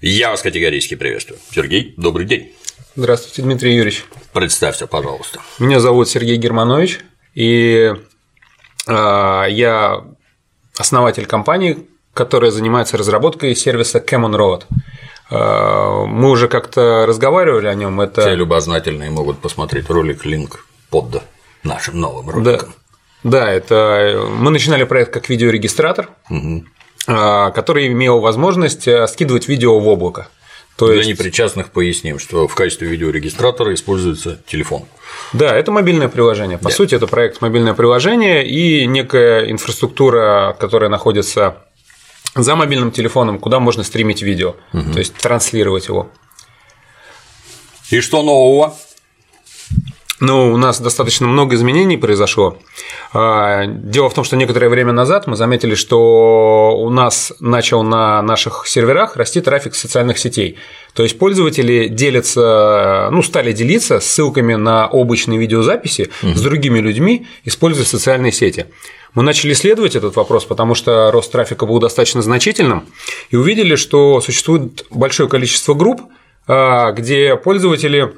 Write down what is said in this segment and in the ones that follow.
Я вас категорически приветствую. Сергей, добрый день. Здравствуйте, Дмитрий Юрьевич. Представься, пожалуйста. Меня зовут Сергей Германович, и э, я основатель компании, которая занимается разработкой сервиса Camon Road. Э, мы уже как-то разговаривали о нем. Это... Все любознательные могут посмотреть ролик, линк под нашим новым роликом. Да, да это мы начинали проект как видеорегистратор, угу. Который имел возможность э, скидывать видео в облако. То Для есть... непричастных поясним, что в качестве видеорегистратора используется телефон. Да, это мобильное приложение. По да. сути, это проект мобильное приложение и некая инфраструктура, которая находится за мобильным телефоном, куда можно стримить видео, угу. то есть транслировать его. И что нового? Ну, у нас достаточно много изменений произошло. А, дело в том, что некоторое время назад мы заметили, что у нас начал на наших серверах расти трафик социальных сетей. То есть пользователи делятся, ну, стали делиться ссылками на обычные видеозаписи угу. с другими людьми, используя социальные сети. Мы начали исследовать этот вопрос, потому что рост трафика был достаточно значительным, и увидели, что существует большое количество групп, а, где пользователи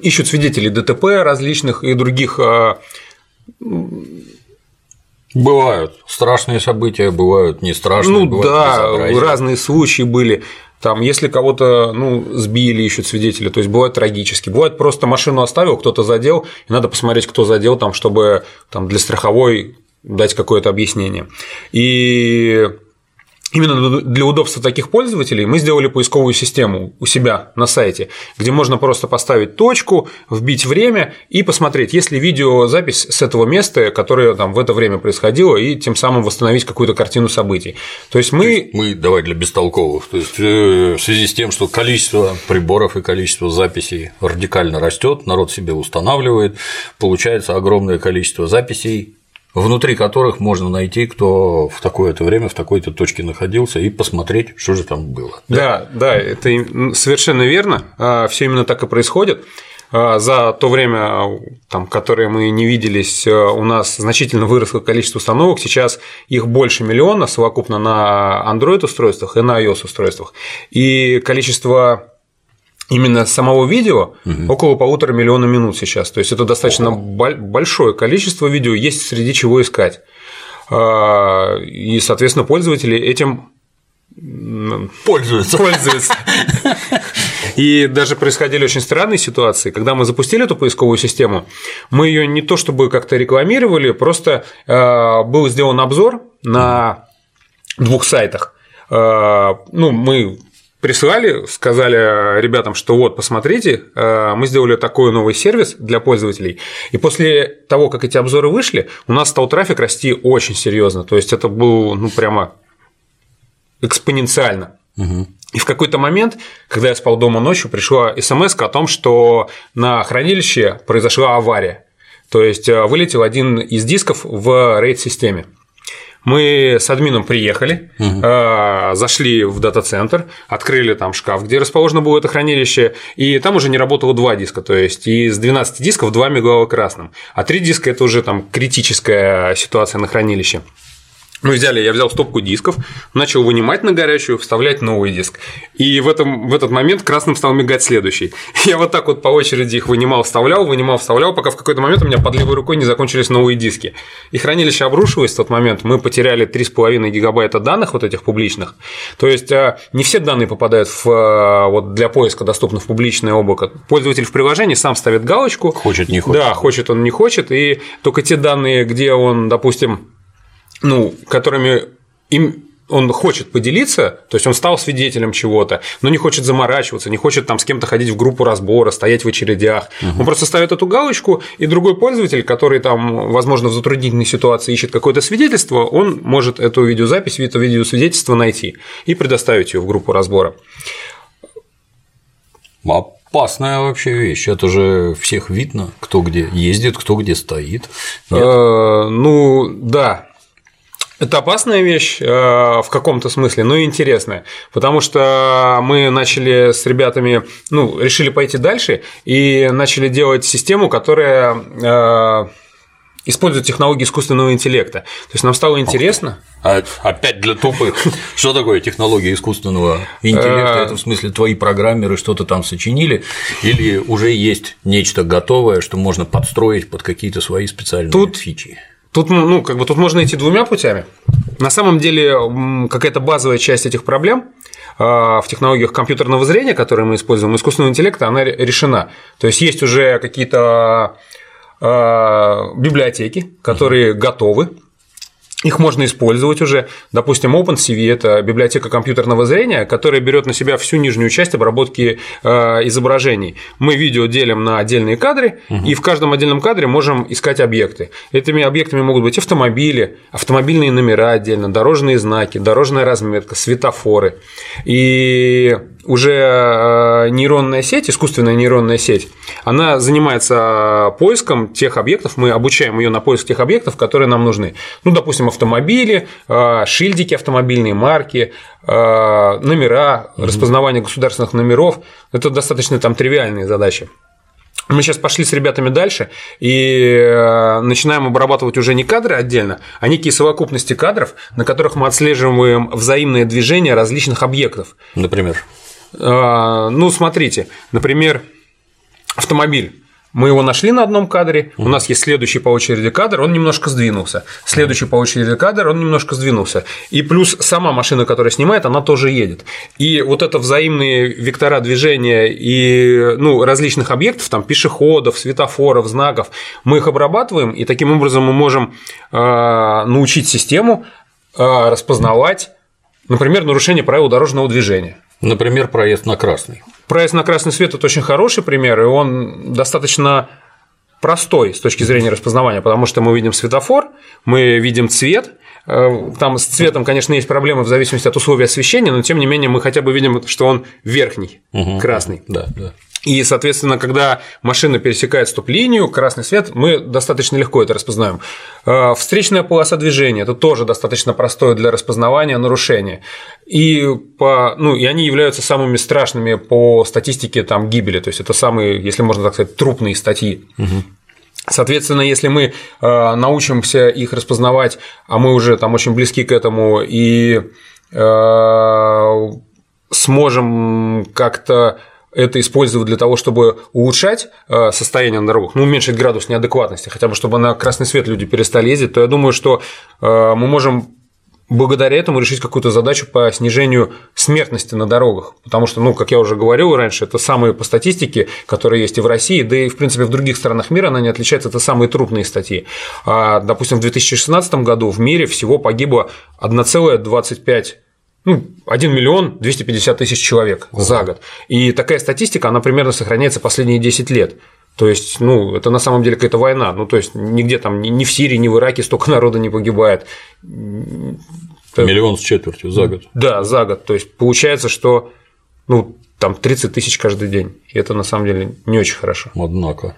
ищут свидетелей ДТП различных и других а, Бывают страшные события, бывают не страшные. Ну да, разные случаи были. Там, если кого-то ну, сбили, ищут свидетели, то есть бывает трагически. Бывает просто машину оставил, кто-то задел, и надо посмотреть, кто задел, там, чтобы там, для страховой дать какое-то объяснение. И Именно для удобства таких пользователей мы сделали поисковую систему у себя на сайте, где можно просто поставить точку, вбить время и посмотреть, есть ли видеозапись с этого места, которое там в это время происходило, и тем самым восстановить какую-то картину событий. То есть мы… То есть мы, давай для бестолковых, то есть э, в связи с тем, что количество приборов и количество записей радикально растет, народ себе устанавливает, получается огромное количество записей внутри которых можно найти, кто в такое-то время в такой-то точке находился, и посмотреть, что же там было. Да, да, да это совершенно верно. А, Все именно так и происходит. А, за то время, там, которое мы не виделись, а, у нас значительно выросло количество установок. Сейчас их больше миллиона совокупно на Android-устройствах и на iOS-устройствах. И количество именно самого видео угу. около полутора миллиона минут сейчас. То есть это достаточно Ого. большое количество видео, есть среди чего искать. А, и, соответственно, пользователи этим пользуются. пользуются. И даже происходили очень странные ситуации. Когда мы запустили эту поисковую систему, мы ее не то чтобы как-то рекламировали, просто а, был сделан обзор на двух сайтах. А, ну, мы прислали, сказали ребятам, что вот, посмотрите, э, мы сделали такой новый сервис для пользователей. И после того, как эти обзоры вышли, у нас стал трафик расти очень серьезно. То есть это было ну, прямо экспоненциально. Угу. И в какой-то момент, когда я спал дома ночью, пришла смс о том, что на хранилище произошла авария. То есть э, вылетел один из дисков в RAID-системе. Мы с админом приехали, угу. зашли в дата-центр, открыли там шкаф, где расположено было это хранилище, и там уже не работало два диска, то есть из 12 дисков 2 мигало красным, а 3 диска – это уже там критическая ситуация на хранилище. Мы взяли, я взял стопку дисков, начал вынимать на горячую, вставлять новый диск. И в, этом, в этот момент красным стал мигать следующий. Я вот так вот по очереди их вынимал, вставлял, вынимал, вставлял, пока в какой-то момент у меня под левой рукой не закончились новые диски. И хранилище обрушилось в тот момент. Мы потеряли 3,5 гигабайта данных вот этих публичных. То есть а, не все данные попадают в, а, вот для поиска доступны в публичное облако. Пользователь в приложении сам ставит галочку. Хочет, не хочет. Да, хочет он, не хочет. И только те данные, где он, допустим, ну, которыми им он хочет поделиться, то есть он стал свидетелем чего-то, но не хочет заморачиваться, не хочет там с кем-то ходить в группу разбора, стоять в очередях. Угу. Он просто ставит эту галочку, и другой пользователь, который там, возможно, в затруднительной ситуации ищет какое-то свидетельство, он может эту видеозапись, это видеосвидетельство найти и предоставить ее в группу разбора. Опасная вообще вещь. Это же всех видно, кто где ездит, кто где стоит. Э, ну да, это опасная вещь э, в каком-то смысле, но и интересная, потому что мы начали с ребятами, ну, решили пойти дальше и начали делать систему, которая э, используют технологии искусственного интеллекта. То есть нам стало интересно. А, опять для тупых. Что такое технология искусственного интеллекта? Это в смысле твои программеры что-то там сочинили, или уже есть нечто готовое, что можно подстроить под какие-то свои специальные Тут... фичи? Тут, ну, как бы тут можно идти двумя путями. На самом деле, какая-то базовая часть этих проблем а, в технологиях компьютерного зрения, которые мы используем, искусственного интеллекта, она решена. То есть есть уже какие-то а, библиотеки, которые готовы их можно использовать уже. Допустим, OpenCV – это библиотека компьютерного зрения, которая берет на себя всю нижнюю часть обработки э, изображений. Мы видео делим на отдельные кадры, угу. и в каждом отдельном кадре можем искать объекты. Этими объектами могут быть автомобили, автомобильные номера отдельно, дорожные знаки, дорожная разметка, светофоры. И уже э, нейронная сеть, искусственная нейронная сеть, она занимается поиском тех объектов, мы обучаем ее на поиск тех объектов, которые нам нужны. Ну, допустим, автомобили, э, шильдики автомобильные, марки, э, номера, угу. распознавание государственных номеров. Это достаточно там тривиальные задачи. Мы сейчас пошли с ребятами дальше и начинаем обрабатывать уже не кадры отдельно, а некие совокупности кадров, на которых мы отслеживаем взаимное движение различных объектов. Например? А, ну, смотрите, например, автомобиль. Мы его нашли на одном кадре, у нас есть следующий по очереди кадр, он немножко сдвинулся. Следующий по очереди кадр, он немножко сдвинулся. И плюс сама машина, которая снимает, она тоже едет. И вот это взаимные вектора движения и ну, различных объектов, там пешеходов, светофоров, знаков, мы их обрабатываем, и таким образом мы можем э, научить систему э, распознавать, например, нарушение правил дорожного движения. Например, проезд на красный. Проезд на красный свет – это очень хороший пример, и он достаточно простой с точки зрения распознавания, потому что мы видим светофор, мы видим цвет, э, там с цветом, конечно, есть проблемы в зависимости от условий освещения, но тем не менее мы хотя бы видим, что он верхний, угу. красный. Да, да. И, соответственно, когда машина пересекает стоп-линию, красный свет, мы достаточно легко это распознаем. Э, встречная полоса движения – это тоже достаточно простое для распознавания нарушение. И, по, ну, и они являются самыми страшными по статистике там, гибели. То есть, это самые, если можно так сказать, трупные статьи. Угу. Соответственно, если мы э, научимся их распознавать, а мы уже там очень близки к этому и э, сможем как-то это использовать для того, чтобы улучшать э, состояние на дорогах, ну, уменьшить градус неадекватности, хотя бы чтобы на красный свет люди перестали ездить, то я думаю, что э, мы можем благодаря этому решить какую-то задачу по снижению смертности на дорогах. Потому что, ну, как я уже говорил раньше, это самые по статистике, которые есть и в России, да и, в принципе, в других странах мира она не отличается, это самые трупные статьи. А, допустим, в 2016 году в мире всего погибло 1,25 ну, 1 миллион 250 тысяч человек за год. И такая статистика, она примерно сохраняется последние 10 лет. То есть, ну, это на самом деле какая-то война. Ну, то есть, нигде там, ни в Сирии, ни в Ираке столько народа не погибает. Миллион с четвертью за год. Да, за год. То есть, получается, что ну, там 30 тысяч каждый день. И это на самом деле не очень хорошо. Однако.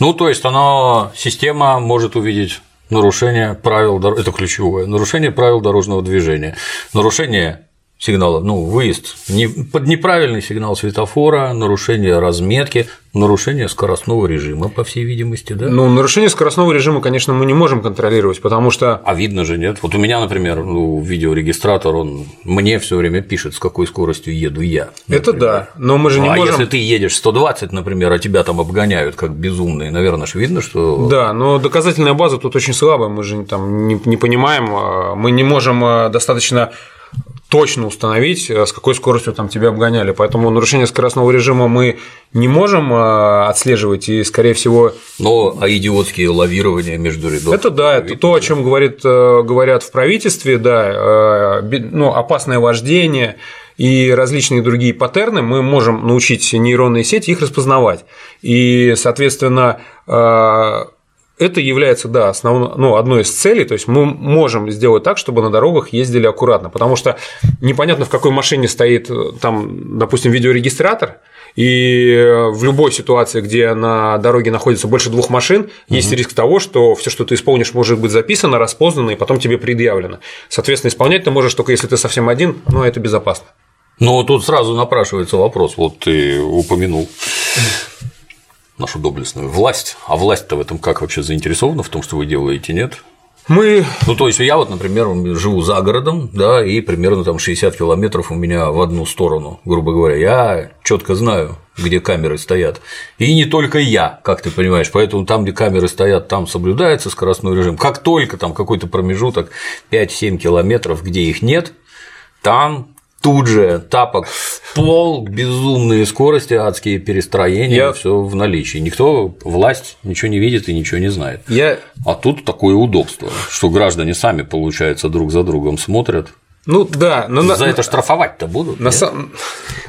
Ну, то есть, она, система может увидеть нарушение правил, это ключевое, нарушение правил дорожного движения, нарушение сигнала, ну, выезд, не, под неправильный сигнал светофора, нарушение разметки, нарушение скоростного режима, по всей видимости, да? Ну, нарушение скоростного режима, конечно, мы не можем контролировать, потому что. А видно же, нет? Вот у меня, например, ну, видеорегистратор, он мне все время пишет, с какой скоростью еду я. Например. Это да, но мы же не а можем. если ты едешь 120, например, а тебя там обгоняют как безумные, наверное, же видно, что. Да, но доказательная база тут очень слабая, мы же там не, не понимаем, а, мы не можем а, достаточно точно установить, э, с какой скоростью там тебя обгоняли. Поэтому нарушение скоростного режима мы не можем э, отслеживать, и, скорее всего. Но а идиотские лавирования между рядов. Это да, это то, о чем говорит, э, говорят в правительстве, да, ну, опасное вождение и различные другие паттерны, мы можем научить нейронные сети их распознавать. И, соответственно, это является, да, основной, ну, одной из целей, то есть мы можем сделать так, чтобы на дорогах ездили аккуратно, потому что непонятно, в какой машине стоит там, допустим, видеорегистратор, и в любой ситуации, где на дороге находится больше двух машин, угу. есть риск того, что все, что ты исполнишь, может быть записано, распознано и потом тебе предъявлено. Соответственно, исполнять ты можешь только если ты совсем один, но это безопасно. Ну, тут сразу напрашивается вопрос, вот ты упомянул нашу доблестную власть. А власть-то в этом как вообще заинтересована в том, что вы делаете, нет? Мы… Ну, то есть я вот, например, живу за городом, да, и примерно там 60 километров у меня в одну сторону, грубо говоря. Я четко знаю, где камеры стоят. И не только я, как ты понимаешь, поэтому там, где камеры стоят, там соблюдается скоростной режим. Как только там какой-то промежуток 5-7 километров, где их нет, там тут же тапок в пол, безумные скорости, адские перестроения, Я... все в наличии. Никто, власть ничего не видит и ничего не знает. Я... А тут такое удобство, что граждане сами, получается, друг за другом смотрят. Ну да, но за на... это штрафовать-то будут. На сам...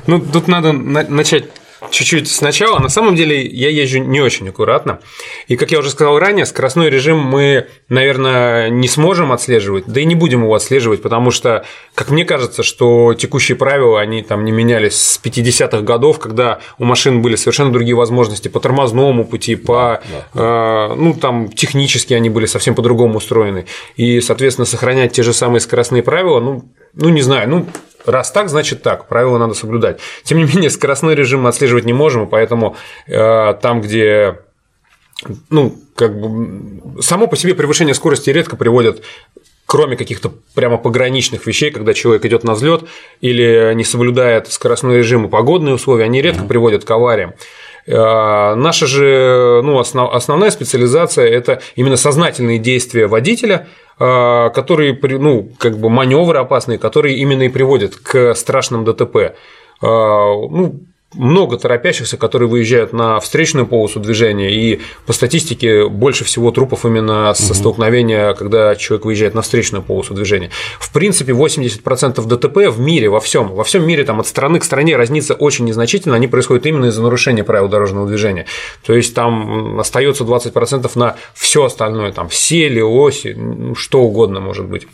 Ну тут надо начать чуть-чуть сначала. На самом деле я езжу не очень аккуратно. И, как я уже сказал ранее, скоростной режим мы, наверное, не сможем отслеживать, да и не будем его отслеживать, потому что, как мне кажется, что текущие правила, они там не менялись с 50-х годов, когда у машин были совершенно другие возможности по тормозному пути, по, да, да. Э, ну, там, технически они были совсем по-другому устроены. И, соответственно, сохранять те же самые скоростные правила, ну, ну, не знаю, ну, раз так, значит так, правила надо соблюдать. Тем не менее, скоростной режим мы отслеживать не можем, и поэтому э, там, где ну, как бы само по себе превышение скорости редко приводит кроме каких-то прямо пограничных вещей, когда человек идет на взлет или не соблюдает скоростной режим и погодные условия, они редко mm-hmm. приводят к авариям. Э, наша же ну, основ, основная специализация – это именно сознательные действия водителя – которые, ну, как бы маневры опасные, которые именно и приводят к страшным ДТП. А, ну, много торопящихся, которые выезжают на встречную полосу движения, и по статистике больше всего трупов именно со столкновения, когда человек выезжает на встречную полосу движения. В принципе, 80% ДТП в мире, во всем, во всем мире там от страны к стране разница очень незначительна, они происходят именно из-за нарушения правил дорожного движения. То есть там остается 20% на все остальное, там все оси, ну, что угодно может быть.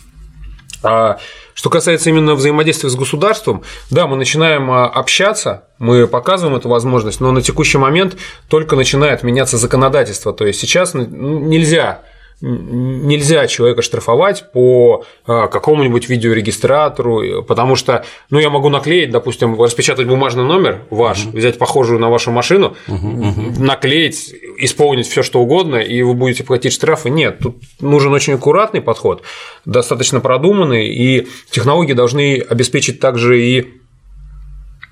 А что касается именно взаимодействия с государством, да, мы начинаем а, общаться, мы показываем эту возможность, но на текущий момент только начинает меняться законодательство. То есть сейчас ну, нельзя нельзя человека штрафовать по а, какому-нибудь видеорегистратору, потому что, ну, я могу наклеить, допустим, распечатать бумажный номер ваш, угу. взять похожую на вашу машину, угу, угу. наклеить, исполнить все что угодно, и вы будете платить штрафы. Нет, тут нужен очень аккуратный подход, достаточно продуманный, и технологии должны обеспечить также и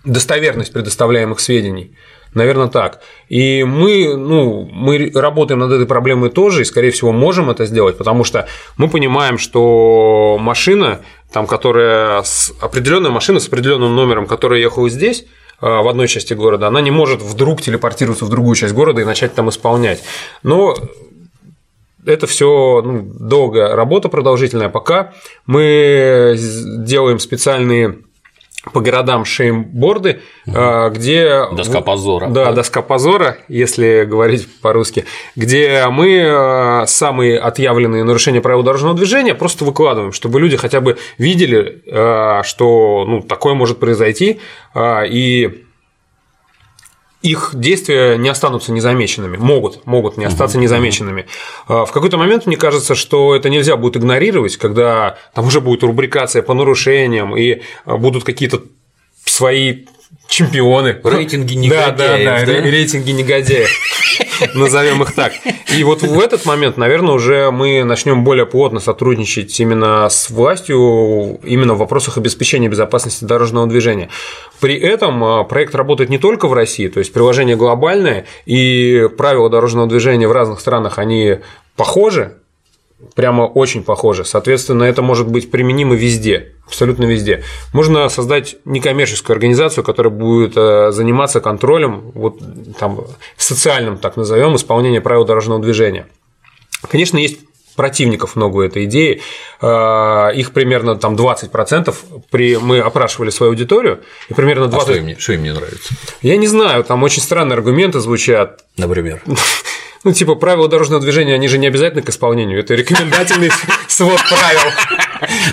достоверность предоставляемых сведений. Наверное, так. И мы, ну, мы работаем над этой проблемой тоже, и, скорее всего, можем это сделать, потому что мы понимаем, что машина, там, которая с определенная машина с определенным номером, которая ехала здесь, а, в одной части города, она не может вдруг телепортироваться в другую часть города и начать там исполнять. Но это все ну, долгая работа продолжительная. Пока мы делаем специальные по городам шеймборды, угу. где… Доска позора. Да, доска позора, если говорить по-русски, где мы а, самые отъявленные нарушения правил дорожного движения просто выкладываем, чтобы люди хотя бы видели, а, что ну, такое может произойти, и их действия не останутся незамеченными, могут, могут не остаться незамеченными. А, в какой-то момент мне кажется, что это нельзя будет игнорировать, когда там уже будет рубрикация по нарушениям и а, будут какие-то свои чемпионы. Рейтинги негодяев. Да, да, да, да? рейтинги негодяев. назовем их так. И вот в этот момент, наверное, уже мы начнем более плотно сотрудничать именно с властью, именно в вопросах обеспечения безопасности дорожного движения. При этом а, проект работает не только в России, то есть приложение глобальное, и правила дорожного движения в разных странах, они похожи, прямо очень похожи. Соответственно, это может быть применимо везде, абсолютно везде. Можно создать некоммерческую организацию, которая будет э, заниматься контролем, вот там социальным, так назовем, исполнения правил дорожного движения. Конечно, есть противников много у этой идеи, э, их примерно там 20%, при... мы опрашивали свою аудиторию, и примерно 20%… А что им, что им не нравится? Я не знаю, там очень странные аргументы звучат. Например? Ну, типа, правила дорожного движения, они же не обязательно к исполнению, это рекомендательный свод правил.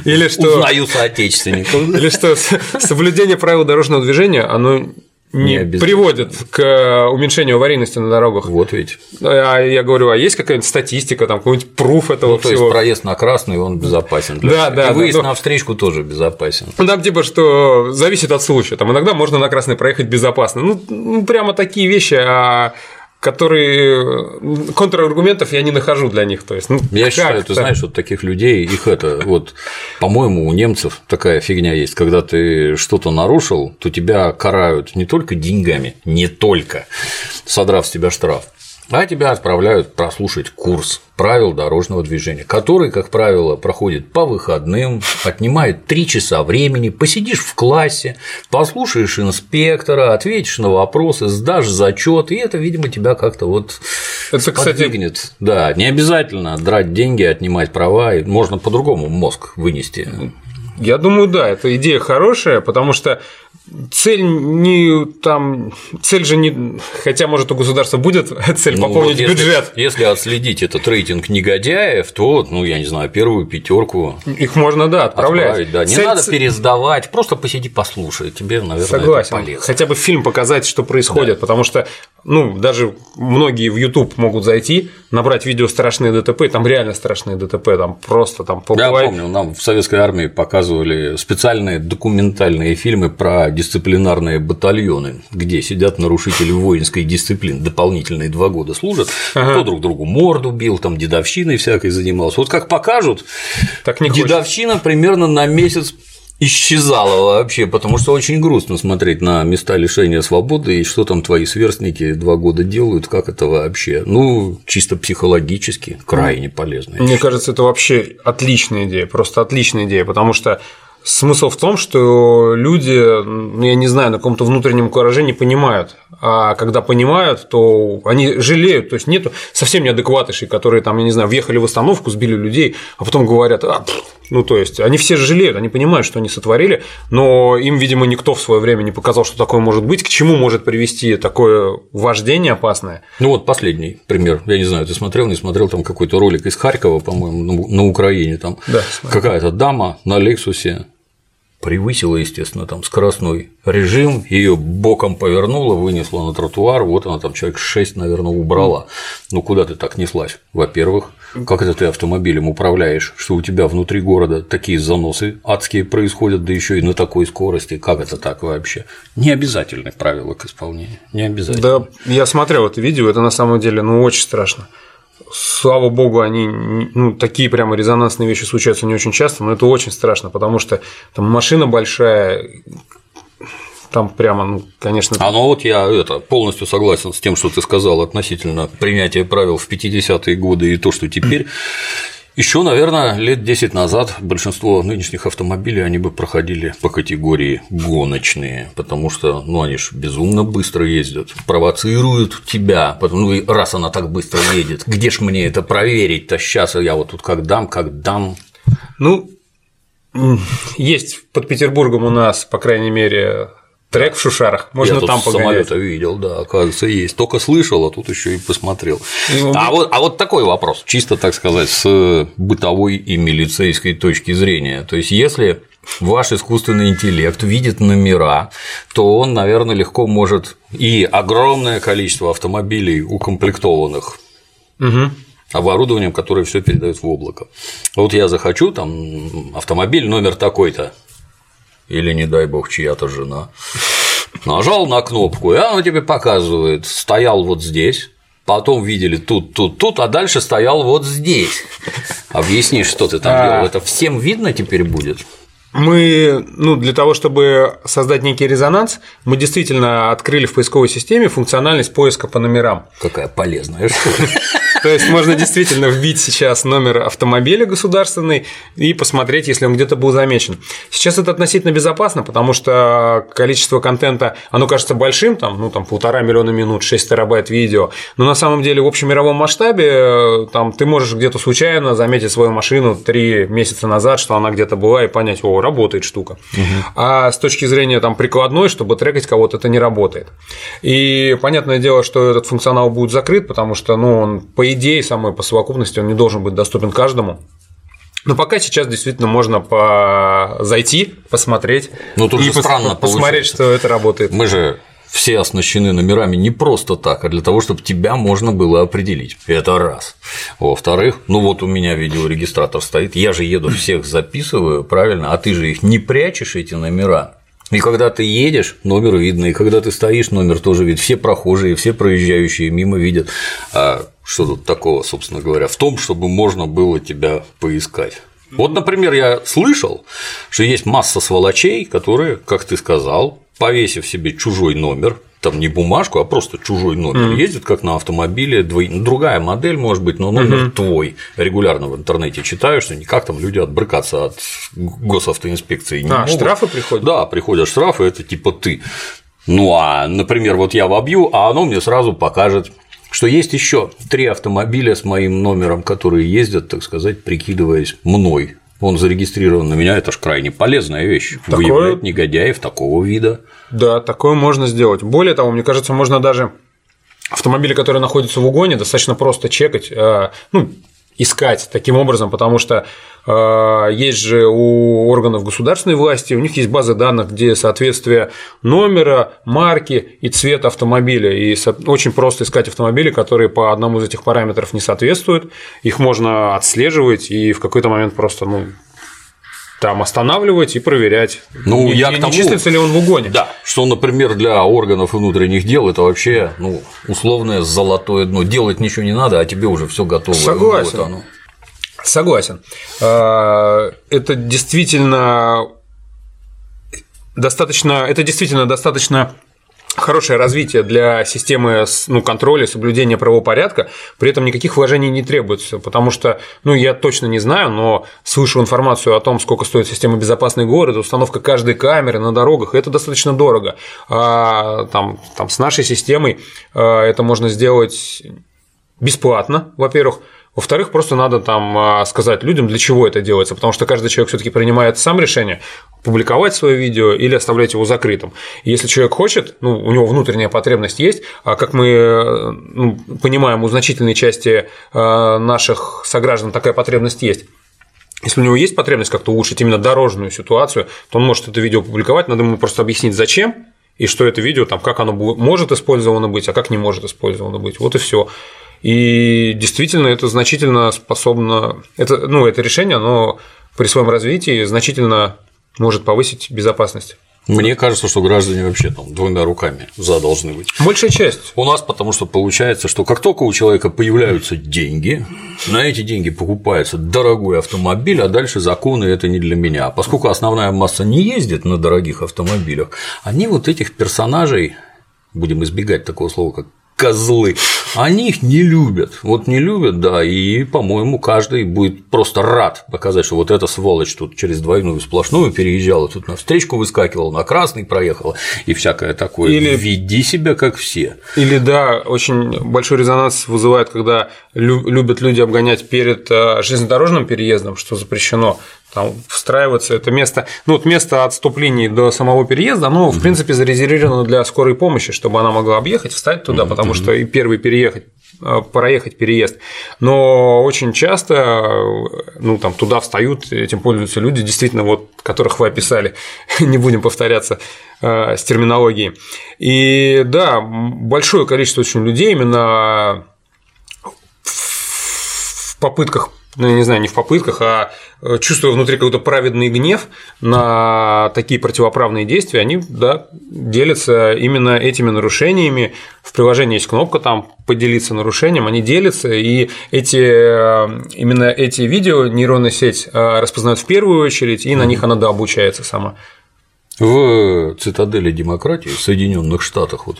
Или что... Узнаю соотечественников. Или что соблюдение правил дорожного движения, оно не, не приводит к уменьшению аварийности на дорогах. Вот ведь. А я говорю, а есть какая-нибудь статистика, там какой-нибудь пруф этого ну, то всего? есть проезд на красный, он безопасен. Для да, да. И выезд да, на встречку тоже безопасен. Ну, там типа, что зависит от случая. Там иногда можно на красный проехать безопасно. Ну, ну прямо такие вещи, а которые контраргументов я не нахожу для них. То есть, ну, я считаю, ты знаешь, вот таких людей, их это вот, по-моему, у немцев такая фигня есть, когда ты что-то нарушил, то тебя карают не только деньгами, не только, содрав с тебя штраф, а тебя отправляют прослушать курс правил дорожного движения, который, как правило, проходит по выходным, отнимает три часа времени, посидишь в классе, послушаешь инспектора, ответишь на вопросы, сдашь зачет, и это, видимо, тебя как-то вот это, кстати... Да, не обязательно драть деньги, отнимать права, можно по-другому мозг вынести. Я думаю, да, эта идея хорошая, потому что цель не там цель же не хотя может у государства будет цель ну, пополнить вот если, бюджет если отследить этот рейтинг негодяев то ну я не знаю первую пятерку их можно да отправлять да. не цель... надо пересдавать просто посиди послушай тебе наверное согласен это полезно. хотя бы фильм показать что происходит да. потому что ну даже многие в YouTube могут зайти набрать видео страшные ДТП там реально страшные ДТП там просто там я помню нам в советской армии показывали специальные документальные фильмы про дисциплинарные батальоны, где сидят нарушители воинской дисциплины, дополнительные два года служат, ага. кто друг другу морду бил, там дедовщиной всякой занимался. Вот как покажут, так не дедовщина хочет. примерно на месяц исчезала вообще, потому что очень грустно смотреть на места лишения свободы и что там твои сверстники два года делают, как это вообще. Ну, чисто психологически крайне полезно. Мне кажется, это вообще отличная идея, просто отличная идея, потому что Смысл в том, что люди, ну, я не знаю, на каком-то внутреннем кураже не понимают. А когда понимают, то они жалеют. То есть нету совсем неадекватышей, которые там, я не знаю, въехали в остановку, сбили людей, а потом говорят, а, ну то есть они все жалеют, они понимают, что они сотворили, но им, видимо, никто в свое время не показал, что такое может быть, к чему может привести такое вождение опасное. Ну вот последний пример. Я не знаю, ты смотрел, не смотрел там какой-то ролик из Харькова, по-моему, на Украине там да, какая-то дама на Лексусе превысила, естественно, там скоростной режим, ее боком повернула, вынесла на тротуар, вот она там человек 6, наверное, убрала. Ну куда ты так неслась? Во-первых, как это ты автомобилем управляешь, что у тебя внутри города такие заносы адские происходят, да еще и на такой скорости, как это так вообще? Не обязательны правила к исполнению, не обязательно. Да, я смотрел это видео, это на самом деле, ну, очень страшно слава богу, они ну, такие прямо резонансные вещи случаются не очень часто, но это очень страшно, потому что там машина большая, там прямо, ну, конечно. А ну вот я это полностью согласен с тем, что ты сказал относительно принятия правил в 50-е годы и то, что теперь еще, наверное, лет 10 назад большинство нынешних автомобилей они бы проходили по категории гоночные, потому что ну, они же безумно быстро ездят, провоцируют тебя, потому ну, раз она так быстро едет, где ж мне это проверить-то сейчас я вот тут как дам, как дам. Ну, есть под Петербургом у нас, по крайней мере, Трек в Шушарах, можно Я там погонять. самолета видел, да, оказывается, есть. Только слышал, а тут еще и посмотрел. Ну, а, вот, а вот такой вопрос, чисто, так сказать, с бытовой и милицейской точки зрения. То есть, если ваш искусственный интеллект видит номера, то он, наверное, легко может и огромное количество автомобилей укомплектованных угу оборудованием, которое все передает в облако. Вот я захочу там автомобиль номер такой-то, или, не дай бог, чья-то жена. Нажал на кнопку, и она тебе показывает, стоял вот здесь, потом видели тут, тут, тут, а дальше стоял вот здесь. Объясни, что ты там а... делал. Это всем видно теперь будет? Мы, ну, для того, чтобы создать некий резонанс, мы действительно открыли в поисковой системе функциональность поиска по номерам. Какая полезная штука. То есть можно действительно вбить сейчас номер автомобиля государственный и посмотреть, если он где-то был замечен. Сейчас это относительно безопасно, потому что количество контента, оно кажется большим, там, ну, там полтора миллиона минут, 6 терабайт видео, но на самом деле в общемировом масштабе там ты можешь где-то случайно заметить свою машину три месяца назад, что она где-то была, и понять, о, работает штука. Угу. А с точки зрения там прикладной, чтобы трекать кого-то, это не работает. И понятное дело, что этот функционал будет закрыт, потому что, ну, он по идее самой по совокупности он не должен быть доступен каждому. Но пока сейчас действительно можно по... зайти, посмотреть ну, тут и же странно посмотреть, получается. что это работает. Мы же все оснащены номерами не просто так, а для того, чтобы тебя можно было определить. Это раз. Во-вторых, ну вот у меня видеорегистратор стоит, я же еду всех записываю, правильно, а ты же их не прячешь, эти номера. И когда ты едешь, номер видно, и когда ты стоишь, номер тоже видно. Все прохожие, все проезжающие мимо видят. А что тут такого, собственно говоря, в том, чтобы можно было тебя поискать? Вот, например, я слышал, что есть масса сволочей, которые, как ты сказал, повесив себе чужой номер, там не бумажку, а просто чужой номер, mm. ездит как на автомобиле, дво... другая модель, может быть, но номер mm-hmm. твой. Регулярно в интернете читаю, что никак там люди отбрыкаться от госавтоинспекции не а, могут. штрафы приходят? Да, приходят штрафы, это типа ты. Ну а, например, вот я вобью, а оно мне сразу покажет что есть еще три автомобиля с моим номером, которые ездят, так сказать, прикидываясь мной. Он зарегистрирован на меня, это же крайне полезная вещь. Такое... Выявлять негодяев такого вида. Да, такое можно сделать. Более того, мне кажется, можно даже автомобили, которые находятся в угоне, достаточно просто чекать, э, ну, искать таким образом, потому что э, есть же у органов государственной власти, у них есть базы данных, где соответствие номера, марки и цвета автомобиля. И очень просто искать автомобили, которые по одному из этих параметров не соответствуют. Их можно отслеживать и в какой-то момент просто ну, там останавливать и проверять, ну, не, я не, к тому, не числится ли он в угоне. Да, что, например, для органов внутренних дел это вообще ну, условное золотое дно. Делать ничего не надо, а тебе уже все готово. Согласен. Вот оно. Согласен. А, это действительно достаточно, это действительно достаточно хорошее развитие для системы ну, контроля, соблюдения правопорядка, при этом никаких вложений не требуется, потому что, ну, я точно не знаю, но слышу информацию о том, сколько стоит система «Безопасный город», установка каждой камеры на дорогах, это достаточно дорого. А, там, там, с нашей системой а, это можно сделать бесплатно, во-первых, во-вторых, просто надо там а, сказать людям, для чего это делается, потому что каждый человек все-таки принимает сам решение публиковать свое видео или оставлять его закрытым. Если человек хочет, ну, у него внутренняя потребность есть, а как мы ну, понимаем, у значительной части а, наших сограждан такая потребность есть. Если у него есть потребность как-то улучшить именно дорожную ситуацию, то он может это видео публиковать, надо ему просто объяснить, зачем, и что это видео, там, как оно может использовано быть, а как не может использовано быть. Вот и все. И действительно это значительно способно, это, ну, это решение, оно при своем развитии значительно может повысить безопасность. Мне кажется, что граждане вообще там двумя руками за должны быть. Большая часть. У нас потому что получается, что как только у человека появляются деньги, на эти деньги покупается дорогой автомобиль, а дальше законы это не для меня. Поскольку основная масса не ездит на дорогих автомобилях, они вот этих персонажей будем избегать такого слова, как козлы, они их не любят. Вот не любят, да, и, по-моему, каждый будет просто рад показать, что вот эта сволочь тут через двойную сплошную переезжала, тут на встречку выскакивала, на красный проехала и всякое такое. Или веди себя как все. Или да, очень большой резонанс вызывает, когда любят люди обгонять перед э, железнодорожным переездом, что запрещено там встраиваться. Это место, ну вот место от стоп-линии до самого переезда, оно, в принципе, зарезервировано для скорой помощи, чтобы она могла объехать, встать туда, потому что и первый переехать э, проехать переезд. Но очень часто ну, там, туда встают, этим пользуются люди, действительно, вот, которых вы описали, не будем повторяться э, с терминологией. И да, большое количество очень людей именно в попытках ну, я не знаю, не в попытках, а э, чувствуя внутри какой-то праведный гнев на такие противоправные действия, они да, делятся именно этими нарушениями. В приложении есть кнопка там поделиться нарушением, они делятся, и эти, э, именно эти видео нейронная сеть э, распознает в первую очередь, и на них она да, обучается сама. В цитадели демократии в Соединенных Штатах вот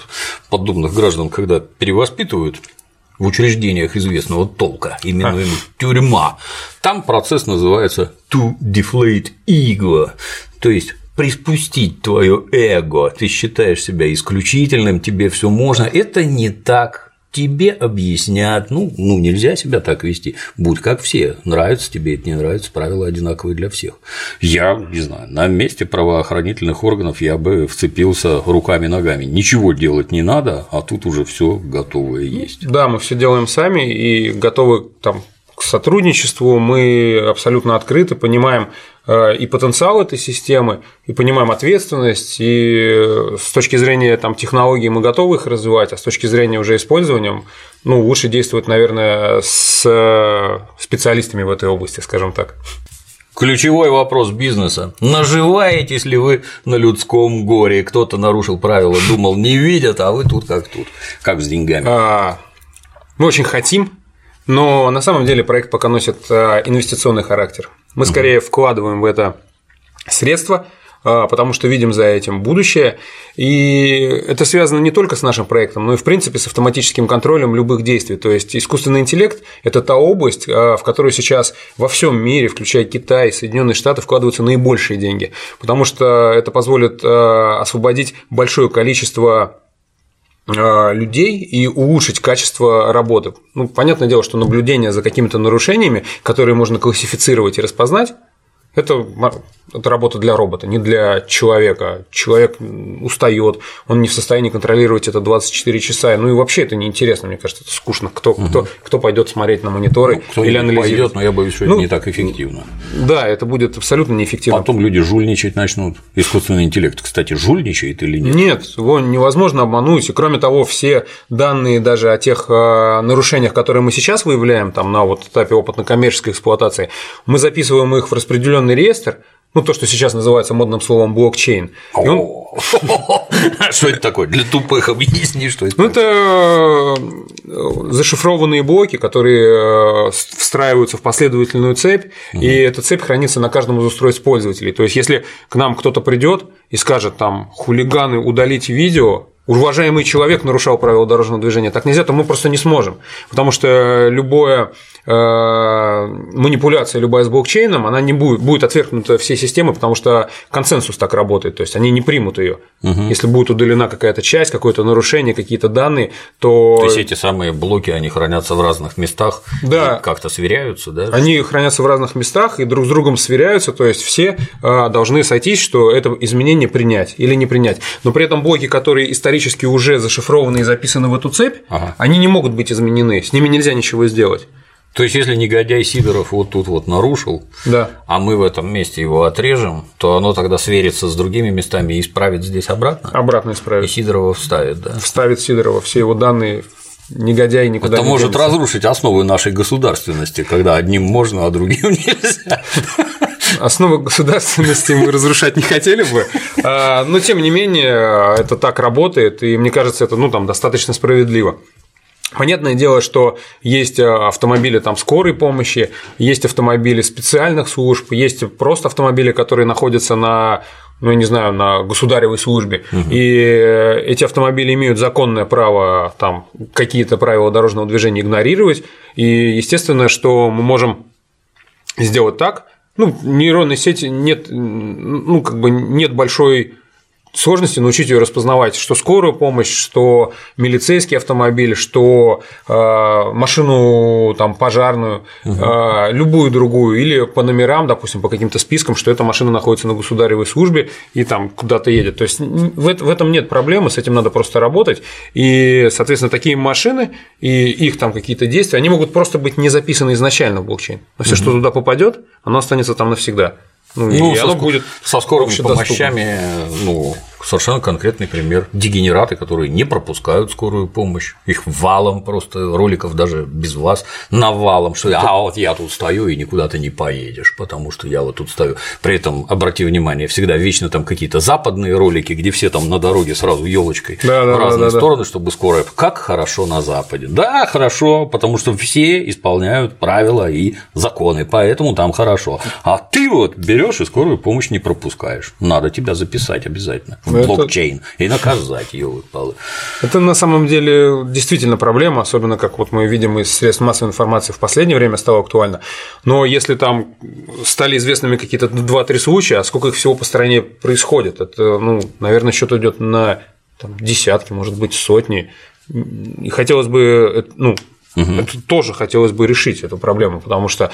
подобных граждан, когда перевоспитывают, в учреждениях известного толка, именуемых а. тюрьма. Там процесс называется to deflate ego, то есть приспустить твое эго, ты считаешь себя исключительным, тебе все можно. Это не так тебе объяснят, ну, ну, нельзя себя так вести, будь как все, нравится тебе это, не нравится, правила одинаковые для всех. Я, не знаю, на месте правоохранительных органов я бы вцепился руками-ногами, ничего делать не надо, а тут уже все готовое есть. Да, мы все делаем сами и готовы там к сотрудничеству, мы абсолютно открыты, понимаем и потенциал этой системы, и понимаем ответственность, и с точки зрения там, технологий мы готовы их развивать, а с точки зрения уже использования, ну, лучше действовать, наверное, с специалистами в этой области, скажем так. Ключевой вопрос бизнеса. Наживаетесь ли вы на людском горе? Кто-то нарушил правила, думал, не видят, а вы тут как тут. Как с деньгами. А, мы очень хотим, но на самом деле проект пока носит инвестиционный характер. Мы скорее вкладываем в это средства, потому что видим за этим будущее. И это связано не только с нашим проектом, но и, в принципе, с автоматическим контролем любых действий. То есть искусственный интеллект – это та область, а, в которую сейчас во всем мире, включая Китай, Соединенные Штаты, вкладываются наибольшие деньги, потому что это позволит а, освободить большое количество людей и улучшить качество работы. Ну, понятное дело, что наблюдение за какими-то нарушениями, которые можно классифицировать и распознать, это, это работа для робота, не для человека. Человек устает, он не в состоянии контролировать это 24 часа. Ну и вообще это неинтересно, мне кажется, это скучно. Кто, угу. кто, кто пойдет смотреть на мониторы ну, кто или анализировать? Пойдет, но я боюсь, что ну, это не так эффективно. Да, это будет абсолютно неэффективно. Потом люди жульничать начнут. Искусственный интеллект, кстати, жульничает или нет? Нет, его невозможно обмануть. И кроме того, все данные даже о тех а, нарушениях, которые мы сейчас выявляем там, на вот этапе опытно-коммерческой эксплуатации, мы записываем их в распределенный определенный реестр, ну, то, что сейчас называется модным словом блокчейн. И он... Что это такое? Для тупых объясни, что это. Ну, это э, зашифрованные блоки, которые э, встраиваются в последовательную цепь, и эта цепь хранится на каждом из устройств пользователей. То есть, если к нам кто-то придет и скажет там хулиганы удалить видео, уважаемый человек нарушал правила дорожного движения, так нельзя, то мы просто не сможем. Потому что любое Э, манипуляция любая с блокчейном, она не будет, будет отвергнута всей системой, потому что консенсус так работает, то есть они не примут ее. Угу. Если будет удалена какая-то часть, какое-то нарушение, какие-то данные, то. То есть эти самые блоки, они хранятся в разных местах, да. как-то сверяются, да? Они хранятся в разных местах и друг с другом сверяются, то есть все э, должны сойтись, что это изменение принять или не принять. Но при этом блоки, которые исторически уже зашифрованы и записаны в эту цепь, ага. они не могут быть изменены, с ними нельзя ничего сделать. То есть, если негодяй Сидоров вот тут вот нарушил, да. а мы в этом месте его отрежем, то оно тогда сверится с другими местами и исправит здесь обратно? Обратно исправит. И Сидорова вставит, да? Вставит Сидорова, все его данные негодяй никуда Это не может денется. разрушить основы нашей государственности, когда одним можно, а другим нельзя. Основы государственности мы разрушать не хотели бы, а, но тем не менее это так работает, и мне кажется, это ну, там, достаточно справедливо. Понятное дело, что есть э, автомобили там скорой помощи, есть автомобили специальных служб, есть просто автомобили, которые находятся на ну, я не знаю, на государевой службе. Угу. И э, эти автомобили имеют законное право там какие-то правила дорожного движения игнорировать. И естественно, что мы можем сделать так. Ну, нейронной сети нет, ну, как бы нет большой сложности научить ее распознавать, что скорую помощь, что милицейский автомобиль, что э, машину там, пожарную, угу. э, любую другую, или по номерам, допустим, по каким-то спискам, что эта машина находится на государевой службе и там куда-то едет. То есть в этом нет проблемы, с этим надо просто работать. И, соответственно, такие машины и их там какие-то действия, они могут просто быть не записаны изначально в блокчейн. Но все, угу. что туда попадет, оно останется там навсегда. Ну, ну и со, оно будет со скорыми помощами, ну, совершенно конкретный пример. Дегенераты, которые не пропускают скорую помощь, их валом просто, роликов даже без вас, навалом, что а вот я тут стою и никуда ты не поедешь, потому что я вот тут стою. При этом, обрати внимание, всегда вечно там какие-то западные ролики, где все там на дороге сразу елочкой да, в да, разные да, стороны, чтобы скорая. Как хорошо на Западе. Да, хорошо, потому что все исполняют правила и законы, поэтому там хорошо. А ты вот берешь и скорую помощь не пропускаешь. Надо тебя записать обязательно это... блокчейн и наказать ее выпало. Это на самом деле действительно проблема, особенно как вот мы видим из средств массовой информации в последнее время стало актуально. Но если там стали известными какие-то 2-3 случая, а сколько их всего по стране происходит, это, ну, наверное, счет идет на там, десятки, может быть, сотни. И хотелось бы, ну, угу. это тоже хотелось бы решить эту проблему, потому что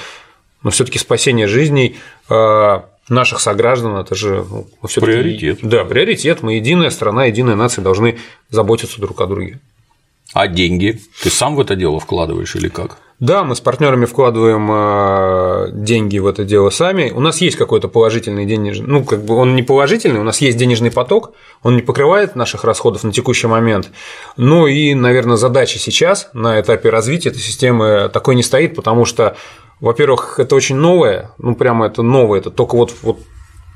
ну, все-таки спасение жизней а, наших сограждан, это же ну, приоритет. Да, приоритет. Мы единая страна, единая нация должны заботиться друг о друге. А деньги? Ты сам в это дело вкладываешь или как? Да, мы с партнерами вкладываем э, деньги в это дело сами. У нас есть какой-то положительный денежный, ну, как бы он не положительный, у нас есть денежный поток, он не покрывает наших расходов на текущий момент. Ну и, наверное, задача сейчас на этапе развития этой системы такой не стоит, потому что во-первых, это очень новое, ну прямо это новое, это только вот, вот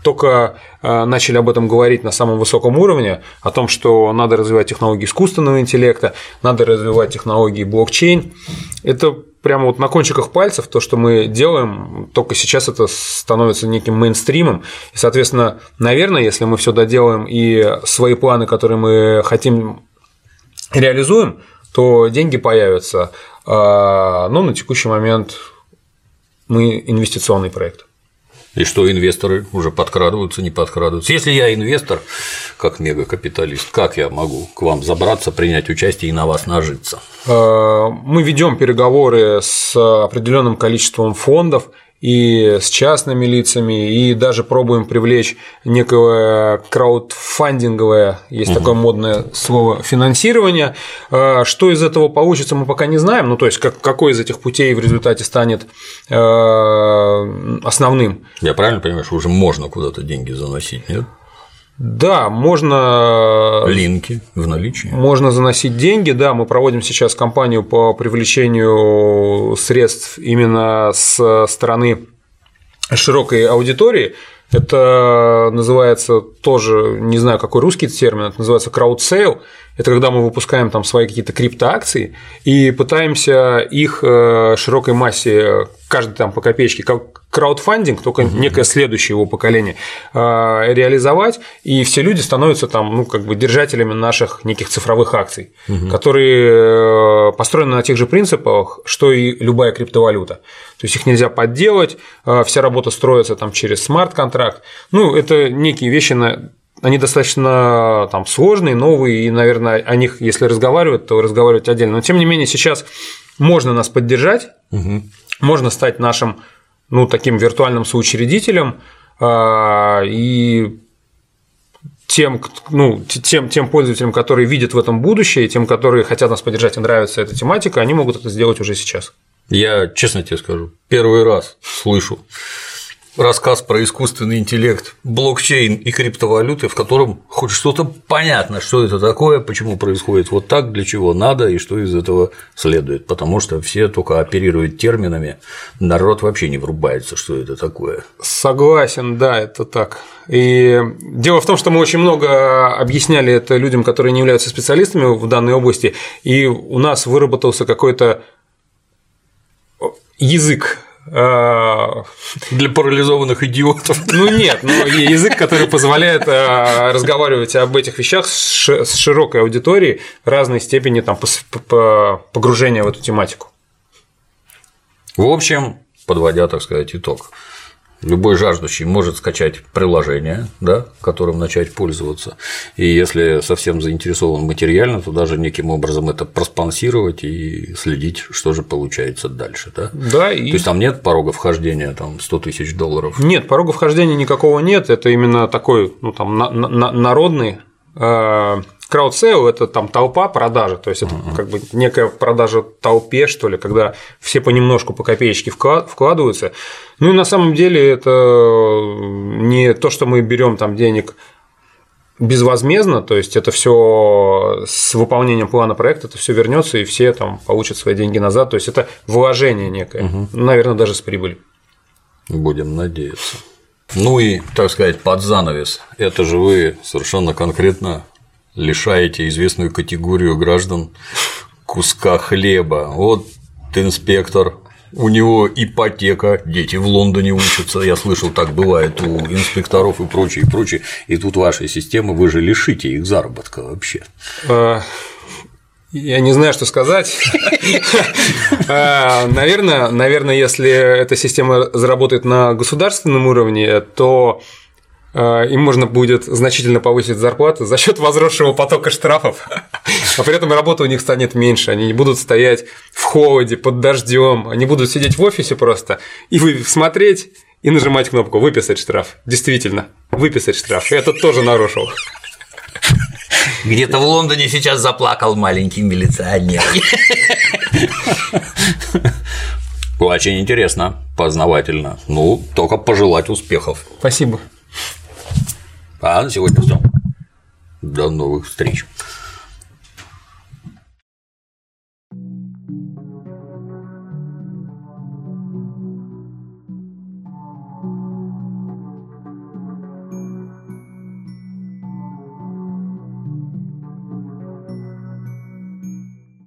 только э, начали об этом говорить на самом высоком уровне, о том, что надо развивать технологии искусственного интеллекта, надо развивать технологии блокчейн. Это прямо вот на кончиках пальцев то, что мы делаем, только сейчас это становится неким мейнстримом. И, соответственно, наверное, если мы все доделаем и свои планы, которые мы хотим реализуем, то деньги появятся. А, но на текущий момент мы инвестиционный проект. И что инвесторы уже подкрадываются, не подкрадываются. Если я инвестор, как мегакапиталист, как я могу к вам забраться, принять участие и на вас нажиться? А, мы ведем переговоры с определенным количеством фондов и с частными лицами, и даже пробуем привлечь некое краудфандинговое, есть угу. такое модное слово, финансирование. А, что из этого получится, мы пока не знаем. Ну, то есть, как, какой из этих путей в результате станет а, основным. Я правильно понимаю, что уже можно куда-то деньги заносить, нет? Да, можно… Линки в наличии. Можно заносить деньги, да, мы проводим сейчас кампанию по привлечению средств именно с стороны широкой аудитории. Это называется тоже, не знаю, какой русский термин, это называется crowdsale. Это когда мы выпускаем там свои какие-то криптоакции и пытаемся их э, широкой массе, каждый там по копеечке, как краудфандинг, только угу. некое следующее его поколение, э, реализовать, и все люди становятся там, ну, как бы держателями наших неких цифровых акций, угу. которые э, построены на тех же принципах, что и любая криптовалюта. То есть их нельзя подделать, вся работа строится там через смарт-контракт. Ну, это некие вещи, они достаточно там, сложные, новые, и, наверное, о них, если разговаривать, то разговаривать отдельно. Но, тем не менее, сейчас можно нас поддержать, угу. можно стать нашим ну, таким виртуальным соучредителем, а, и тем, ну, тем, тем пользователям, которые видят в этом будущее, и тем, которые хотят нас поддержать и нравится эта тематика, они могут это сделать уже сейчас. Я честно тебе скажу, первый раз слышу рассказ про искусственный интеллект, блокчейн и криптовалюты, в котором хоть что-то понятно, что это такое, почему происходит вот так, для чего надо и что из этого следует, потому что все только оперируют терминами, народ вообще не врубается, что это такое. Согласен, да, это так. И дело в том, что мы очень много объясняли это людям, которые не являются специалистами в данной области, и у нас выработался какой-то язык Для парализованных идиотов. Ну нет, но язык, который позволяет а, разговаривать об этих вещах с широкой аудиторией разной степени там, погружения в эту тематику. В общем, подводя, так сказать, итог, Любой жаждущий может скачать приложение, да, которым начать пользоваться. И если совсем заинтересован материально, то даже неким образом это проспонсировать и следить, что же получается дальше. Да? Да, и... То есть там нет порога вхождения там 100 тысяч долларов. Нет, порога вхождения никакого нет. Это именно такой ну, там, народный э, crowdsale – это там толпа продажи, то есть это uh-huh. как бы некая продажа толпе, что ли, когда все понемножку по копеечке вкладываются. Ну и на самом деле это не то, что мы берем там денег безвозмездно, то есть это все с выполнением плана проекта, это все вернется и все там получат свои деньги назад, то есть это вложение некое, угу. наверное, даже с прибылью. Будем надеяться. Ну и, так сказать, под занавес, это же вы совершенно конкретно лишаете известную категорию граждан куска хлеба. Вот инспектор, у него ипотека, дети в Лондоне учатся, я слышал, так бывает у инспекторов и прочее, и прочее, и тут вашей системы вы же лишите их заработка вообще. Я не знаю, что сказать. А, наверное, наверное, если эта система заработает на государственном уровне, то а, им можно будет значительно повысить зарплату за счет возросшего потока штрафов, а при этом работа у них станет меньше, они не будут стоять в холоде, под дождем, они будут сидеть в офисе просто и смотреть и нажимать кнопку «Выписать штраф». Действительно, выписать штраф. Я это тоже нарушил. Где-то в Лондоне сейчас заплакал маленький милиционер. Очень интересно, познавательно. Ну, только пожелать успехов. Спасибо. А на сегодня все. До новых встреч.